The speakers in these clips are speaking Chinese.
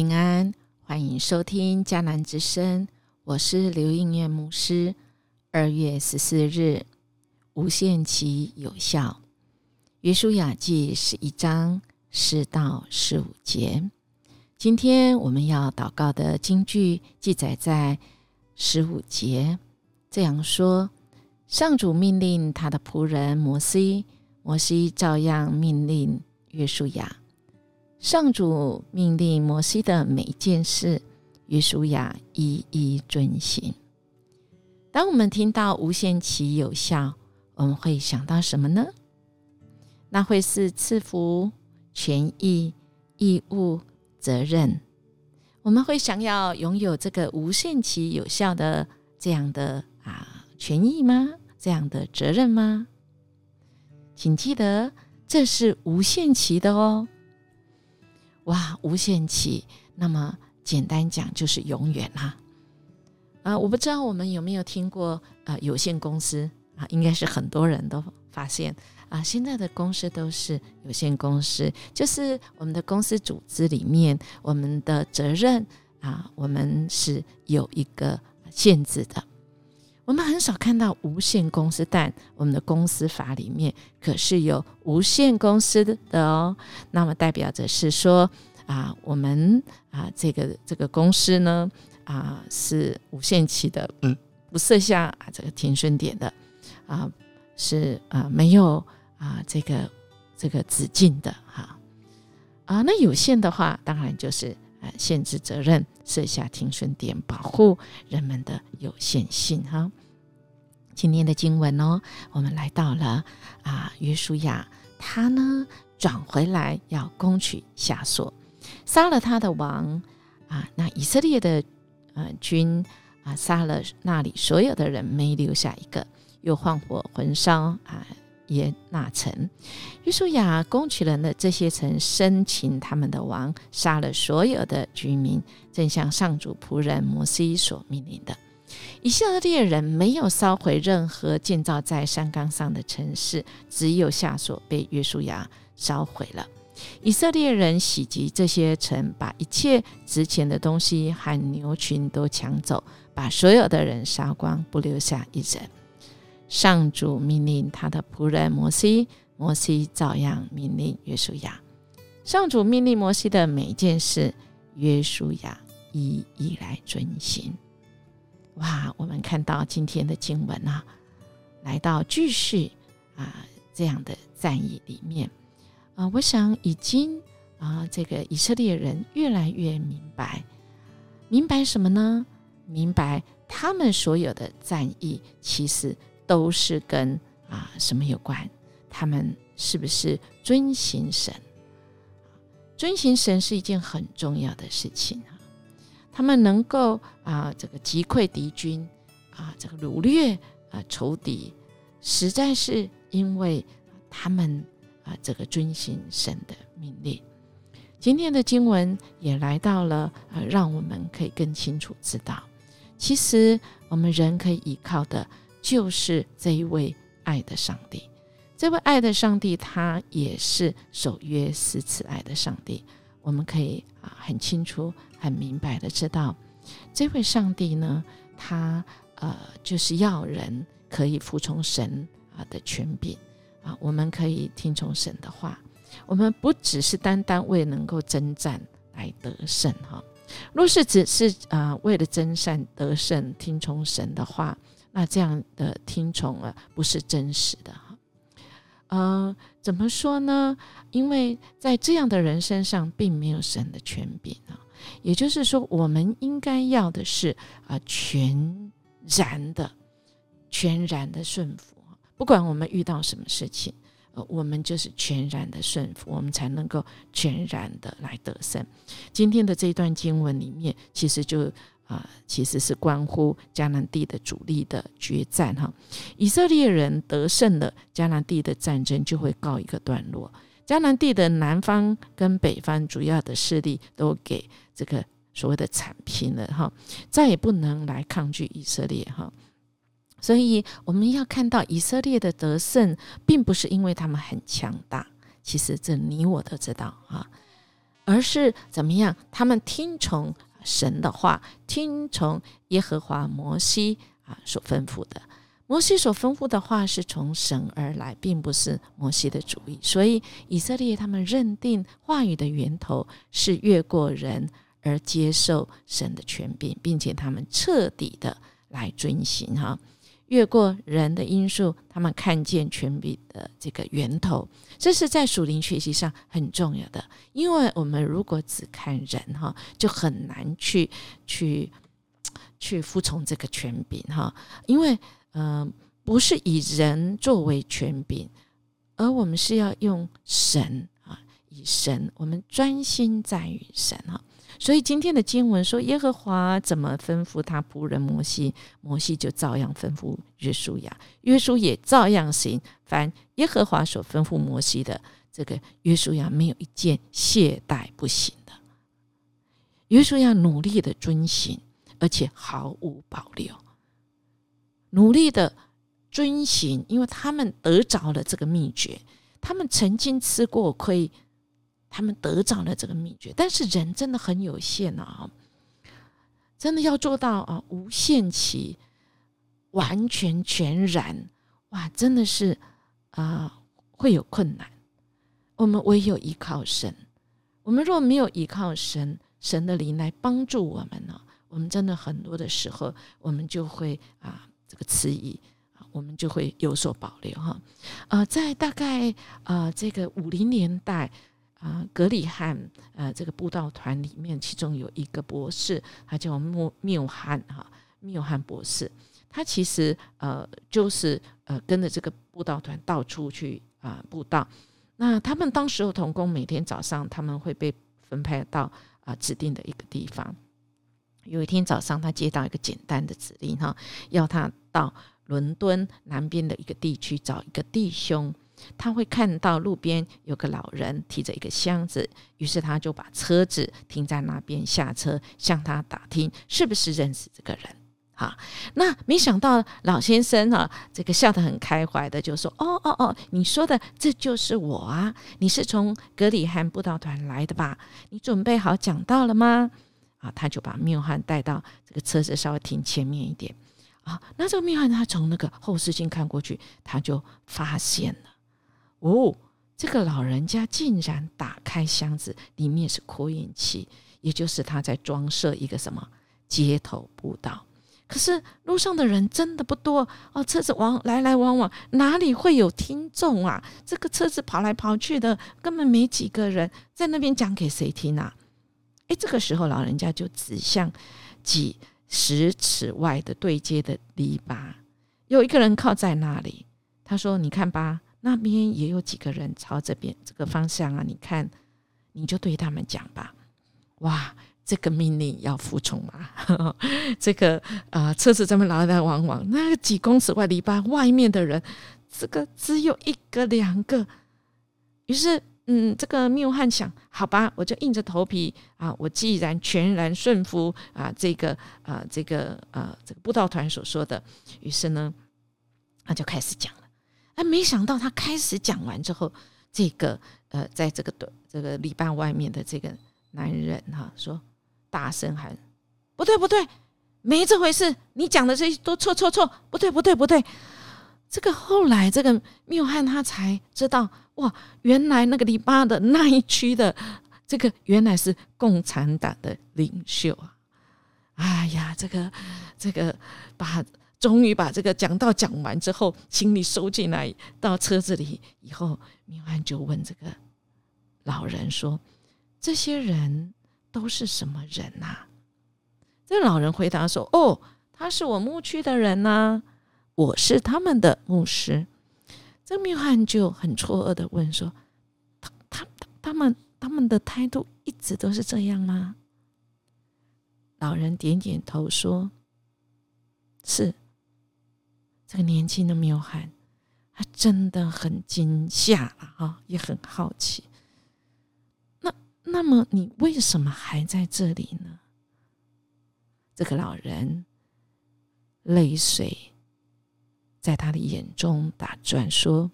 平安，欢迎收听迦南之声，我是刘应月牧师。二月十四日，无限期有效。约书亚记十一章四到十五节。今天我们要祷告的经句记载在十五节，这样说：上主命令他的仆人摩西，摩西照样命令约书亚。上主命令摩西的每一件事，约书亚一一遵行。当我们听到无限期有效，我们会想到什么呢？那会是赐福、权益、义务、责任。我们会想要拥有这个无限期有效的这样的啊权益吗？这样的责任吗？请记得，这是无限期的哦。哇，无限期，那么简单讲就是永远啦。啊，我不知道我们有没有听过啊，有限公司啊，应该是很多人都发现啊，现在的公司都是有限公司，就是我们的公司组织里面，我们的责任啊，我们是有一个限制的。我们很少看到无限公司，但我们的公司法里面可是有无限公司的哦。那么代表着是说啊，我们啊这个这个公司呢啊是无限期的，嗯，不设下啊这个停损点的啊，是啊没有啊这个这个止境的哈啊。那有限的话，当然就是啊限制责任，设下停损点，保护人们的有限性哈。今天的经文哦，我们来到了啊，约书亚他呢转回来要攻取夏所，杀了他的王啊。那以色列的呃军啊杀了那里所有的人，没留下一个，又放火焚烧啊耶那城。约书亚攻取了那这些城，生擒他们的王，杀了所有的居民，正像上主仆人摩西所命令的。以色列人没有烧毁任何建造在山岗上的城市，只有下所被约书亚烧毁了。以色列人袭击这些城，把一切值钱的东西和牛群都抢走，把所有的人杀光，不留下一人。上主命令他的仆人摩西，摩西照样命令约书亚。上主命令摩西的每一件事，约书亚一一来遵行。哇，我们看到今天的经文啊，来到继续啊这样的战役里面啊，我想已经啊这个以色列人越来越明白，明白什么呢？明白他们所有的战役其实都是跟啊什么有关？他们是不是遵行神？遵行神是一件很重要的事情啊。他们能够啊，这个击溃敌军啊，这个掳掠啊仇敌，实在是因为他们啊，这个遵行神的命令。今天的经文也来到了啊，让我们可以更清楚知道，其实我们人可以依靠的，就是这一位爱的上帝。这位爱的上帝，他也是守约施慈爱的上帝。我们可以啊，很清楚。很明白的知道，这位上帝呢，他呃就是要人可以服从神啊的权柄啊，我们可以听从神的话，我们不只是单单为能够征战来得胜哈。若是只是啊为了征战得胜，听从神的话，那这样的听从啊不是真实的哈。呃，怎么说呢？因为在这样的人身上，并没有神的权柄啊。也就是说，我们应该要的是啊，全然的、全然的顺服。不管我们遇到什么事情，呃，我们就是全然的顺服，我们才能够全然的来得胜。今天的这段经文里面，其实就啊，其实是关乎迦南地的主力的决战哈。以色列人得胜了，迦南地的战争就会告一个段落。迦南地的南方跟北方主要的势力都给这个所谓的铲平了哈，再也不能来抗拒以色列哈。所以我们要看到以色列的得胜，并不是因为他们很强大，其实这你我都知道啊，而是怎么样？他们听从神的话，听从耶和华摩西啊所吩咐的。摩西所吩咐的话是从神而来，并不是摩西的主意。所以以色列他们认定话语的源头是越过人而接受神的权柄，并且他们彻底的来遵行哈。越过人的因素，他们看见权柄的这个源头，这是在属灵学习上很重要的。因为我们如果只看人哈，就很难去去去服从这个权柄哈。因为嗯，不是以人作为权柄，而我们是要用神啊，以神，我们专心在于神哈。所以今天的经文说，耶和华怎么吩咐他仆人摩西，摩西就照样吩咐约书亚，约书也照样行。凡耶和华所吩咐摩西的，这个约书亚没有一件懈怠不行的。约书亚努力的遵行，而且毫无保留，努力的遵行，因为他们得着了这个秘诀，他们曾经吃过亏。他们得着了这个秘诀，但是人真的很有限啊！真的要做到啊，无限期、完全全然，哇，真的是啊，会有困难。我们唯有依靠神。我们若没有依靠神，神的灵来帮助我们呢，我们真的很多的时候，我们就会啊，这个迟疑，我们就会有所保留哈。呃，在大概呃这个五零年代。啊，格里汉呃，这个布道团里面，其中有一个博士，他叫缪缪汉哈，缪汉博士，他其实呃就是呃跟着这个布道团到处去啊布道。那他们当时候童工每天早上他们会被分配到啊指定的一个地方。有一天早上，他接到一个简单的指令哈，要他到伦敦南边的一个地区找一个弟兄。他会看到路边有个老人提着一个箱子，于是他就把车子停在那边，下车向他打听是不是认识这个人。哈，那没想到老先生啊，这个笑得很开怀的就说：“哦哦哦，你说的这就是我啊！你是从格里汉布道团来的吧？你准备好讲道了吗？”啊，他就把缪汉带到这个车子稍微停前面一点。啊，那这个缪汉他从那个后视镜看过去，他就发现了。哦，这个老人家竟然打开箱子，里面是扩音器，也就是他在装设一个什么街头步道。可是路上的人真的不多哦，车子往来来往往，哪里会有听众啊？这个车子跑来跑去的，根本没几个人在那边讲给谁听啊？诶，这个时候老人家就指向几十尺外的对接的篱笆，有一个人靠在那里。他说：“你看吧。”那边也有几个人朝这边这个方向啊，你看，你就对他们讲吧。哇，这个命令要服从啊！这个啊，车子这么来来往往，那几公尺外篱笆外面的人，这个只有一个两个。于是，嗯，这个缪汉想，好吧，我就硬着头皮啊，我既然全然顺服啊，这个啊，这个啊，这个布道团所说的，于是呢，他就开始讲。哎没想到，他开始讲完之后，这个呃，在这个的这个篱笆外面的这个男人哈，说大声喊：“不对，不对，没这回事！你讲的这些都错错错，不对，不对，不对！”这个后来，这个缪汉他才知道，哇，原来那个篱笆的那一区的这个原来是共产党的领袖啊！哎呀，这个这个把。终于把这个讲道讲完之后，行李收进来到车子里以后，明安就问这个老人说：“这些人都是什么人呐？”这老人回答说：“哦，他是我牧区的人呐，我是他们的牧师。”这明翰就很错愕的问说：“他他他们他们的态度一直都是这样吗？”老人点点头说：“是。”这个年轻的缪汉，他真的很惊吓了啊，也很好奇。那那么你为什么还在这里呢？这个老人泪水在他的眼中打转，说：“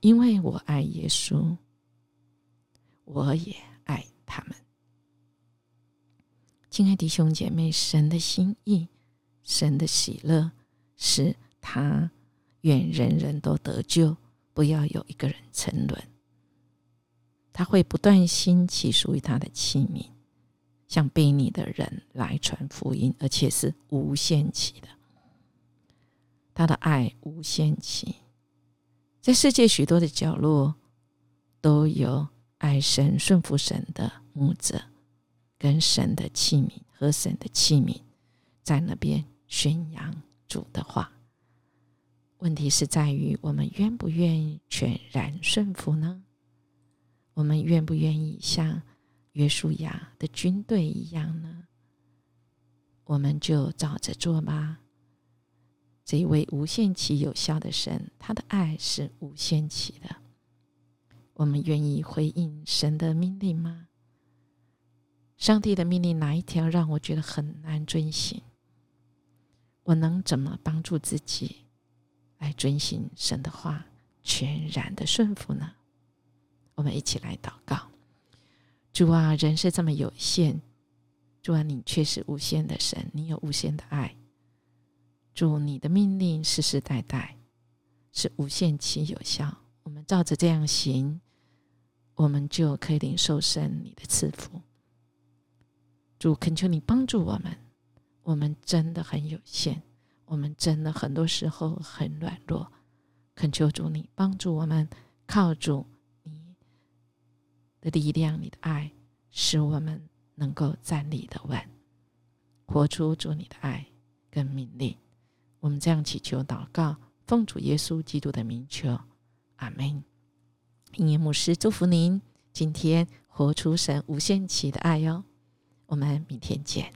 因为我爱耶稣，我也爱他们。亲爱的弟兄姐妹，神的心意，神的喜乐，是他愿人人都得救，不要有一个人沉沦。他会不断兴起属于他的器皿，向卑逆的人来传福音，而且是无限期的。他的爱无限期，在世界许多的角落，都有爱神、顺服神的牧者。跟神的器皿和神的器皿在那边宣扬主的话。问题是在于我们愿不愿意全然顺服呢？我们愿不愿意像约书亚的军队一样呢？我们就照着做吧。这一位无限期有效的神，他的爱是无限期的。我们愿意回应神的命令吗？上帝的命令哪一条让我觉得很难遵行？我能怎么帮助自己来遵行神的话，全然的顺服呢？我们一起来祷告：主啊，人是这么有限，主啊，你却是无限的神，你有无限的爱。主，你的命令世世代代是无限期有效。我们照着这样行，我们就可以领受神你的赐福。主恳求你帮助我们，我们真的很有限，我们真的很多时候很软弱。恳求主你帮助我们，靠主你的力量、你的爱，使我们能够站立的稳，活出主你的爱跟命令。我们这样祈求祷告，奉主耶稣基督的名求，阿门。音乐牧师祝福您，今天活出神无限期的爱哟。我们明天见。